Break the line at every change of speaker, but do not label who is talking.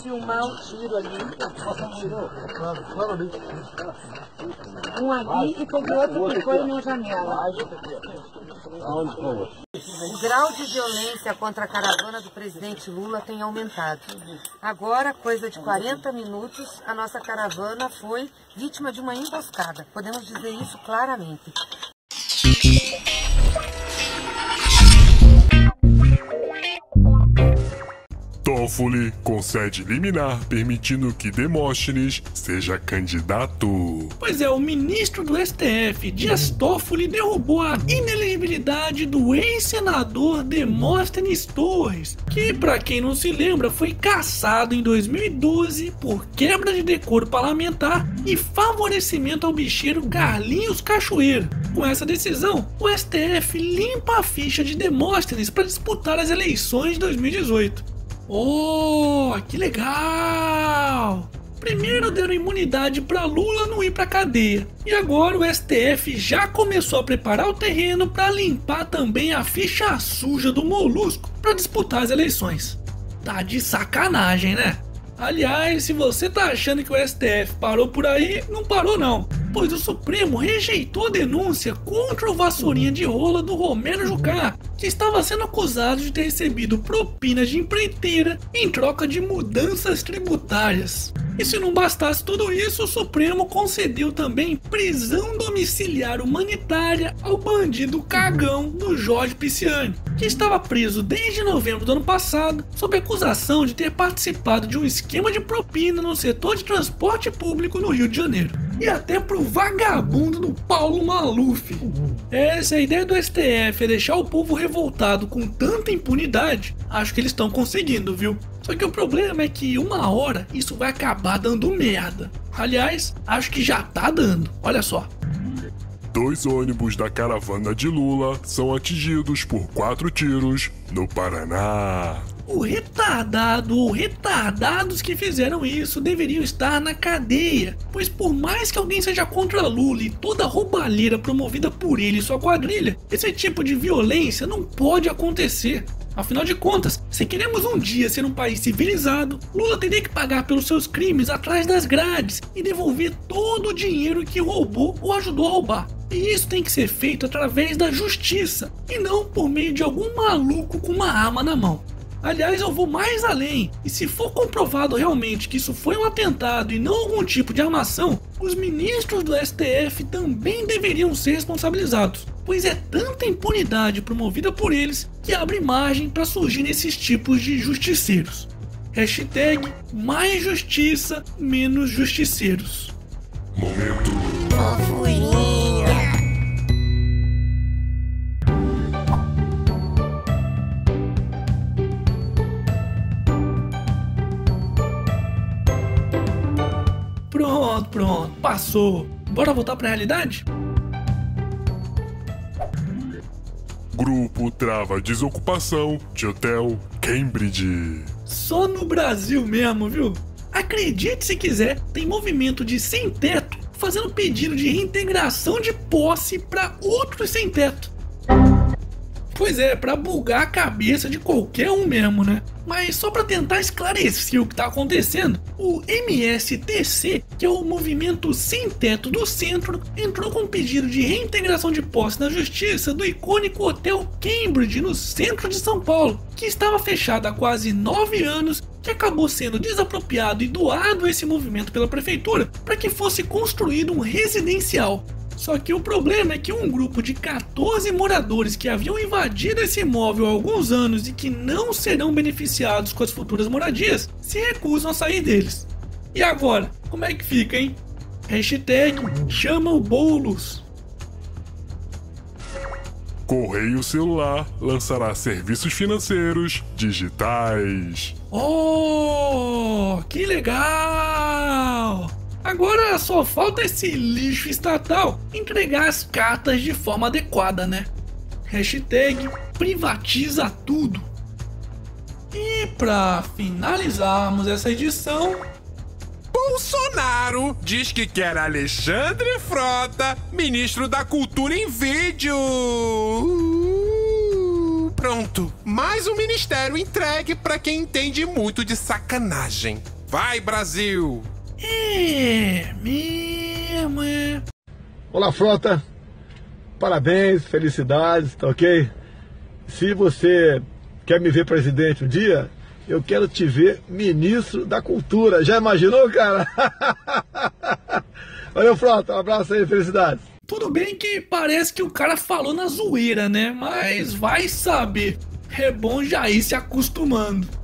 filmar o tiro ali. Um ali e teve outro que foi na janela. O grau de violência contra a caravana do presidente Lula tem aumentado. Agora, coisa de 40 minutos, a nossa caravana foi vítima de uma emboscada. Podemos dizer isso claramente.
Toffoli concede liminar permitindo que Demóstenes seja candidato.
Pois é, o ministro do STF, Dias Toffoli, derrubou a inelegibilidade do ex-senador Demóstenes Torres, que, para quem não se lembra, foi caçado em 2012 por quebra de decoro parlamentar e favorecimento ao bicheiro Carlinhos Cachoeiro. Com essa decisão, o STF limpa a ficha de Demóstenes para disputar as eleições de 2018. Oh, que legal! Primeiro deram imunidade para Lula não ir para cadeia. E agora o STF já começou a preparar o terreno para limpar também a ficha suja do Molusco para disputar as eleições. Tá de sacanagem, né? Aliás, se você tá achando que o STF parou por aí, não parou não, pois o Supremo rejeitou a denúncia contra o vassourinha de rola do Romero Jucá, que estava sendo acusado de ter recebido propinas de empreiteira em troca de mudanças tributárias. E se não bastasse tudo isso, o Supremo concedeu também prisão domiciliar humanitária ao bandido cagão do Jorge Pisciani, que estava preso desde novembro do ano passado sob acusação de ter participado de um esquema de propina no setor de transporte público no Rio de Janeiro. E até pro vagabundo do Paulo Maluf. Essa é a ideia do STF, é deixar o povo revoltado com tanta impunidade. Acho que eles estão conseguindo, viu? Só que o problema é que uma hora isso vai acabar dando merda. Aliás, acho que já tá dando. Olha só.
Dois ônibus da caravana de Lula são atingidos por quatro tiros no Paraná.
O retardado ou retardados que fizeram isso deveriam estar na cadeia, pois por mais que alguém seja contra Lula e toda a roubalheira promovida por ele e sua quadrilha, esse tipo de violência não pode acontecer. Afinal de contas, se queremos um dia ser um país civilizado, Lula teria que pagar pelos seus crimes atrás das grades e devolver todo o dinheiro que roubou ou ajudou a roubar. E isso tem que ser feito através da justiça e não por meio de algum maluco com uma arma na mão. Aliás, eu vou mais além, e se for comprovado realmente que isso foi um atentado e não algum tipo de armação, os ministros do STF também deveriam ser responsabilizados, pois é tanta impunidade promovida por eles que abre margem para surgir esses tipos de justiceiros. Hashtag mais justiça, menos justiceiros.
Momento
Pronto, pronto, passou. Bora voltar pra realidade?
Grupo trava desocupação de hotel Cambridge.
Só no Brasil mesmo, viu? Acredite se quiser, tem movimento de sem teto fazendo pedido de reintegração de posse para outros sem teto. Pois é, para bugar a cabeça de qualquer um mesmo, né? Mas só para tentar esclarecer o que tá acontecendo, o MSTC, que é o Movimento Sem Teto do Centro, entrou com um pedido de reintegração de posse na justiça do icônico Hotel Cambridge, no centro de São Paulo, que estava fechado há quase nove anos que acabou sendo desapropriado e doado a esse movimento pela prefeitura para que fosse construído um residencial. Só que o problema é que um grupo de 14 moradores que haviam invadido esse imóvel há alguns anos e que não serão beneficiados com as futuras moradias se recusam a sair deles. E agora, como é que fica, hein? Hashtag chama o Boulos.
Correio Celular lançará serviços financeiros digitais.
Oh, que legal! Agora só falta esse lixo estatal entregar as cartas de forma adequada, né? Hashtag privatiza tudo. E para finalizarmos essa edição,
Bolsonaro diz que quer Alexandre Frota, ministro da Cultura em vídeo. Uh, Pronto, mais um ministério entregue para quem entende muito de sacanagem. Vai, Brasil!
É, mesmo, é.
Olá, frota. Parabéns, felicidades, tá ok? Se você quer me ver presidente um dia, eu quero te ver ministro da cultura. Já imaginou, cara? Valeu, frota. Um abraço aí, felicidades.
Tudo bem que parece que o cara falou na zoeira, né? Mas vai saber. É bom já ir se acostumando.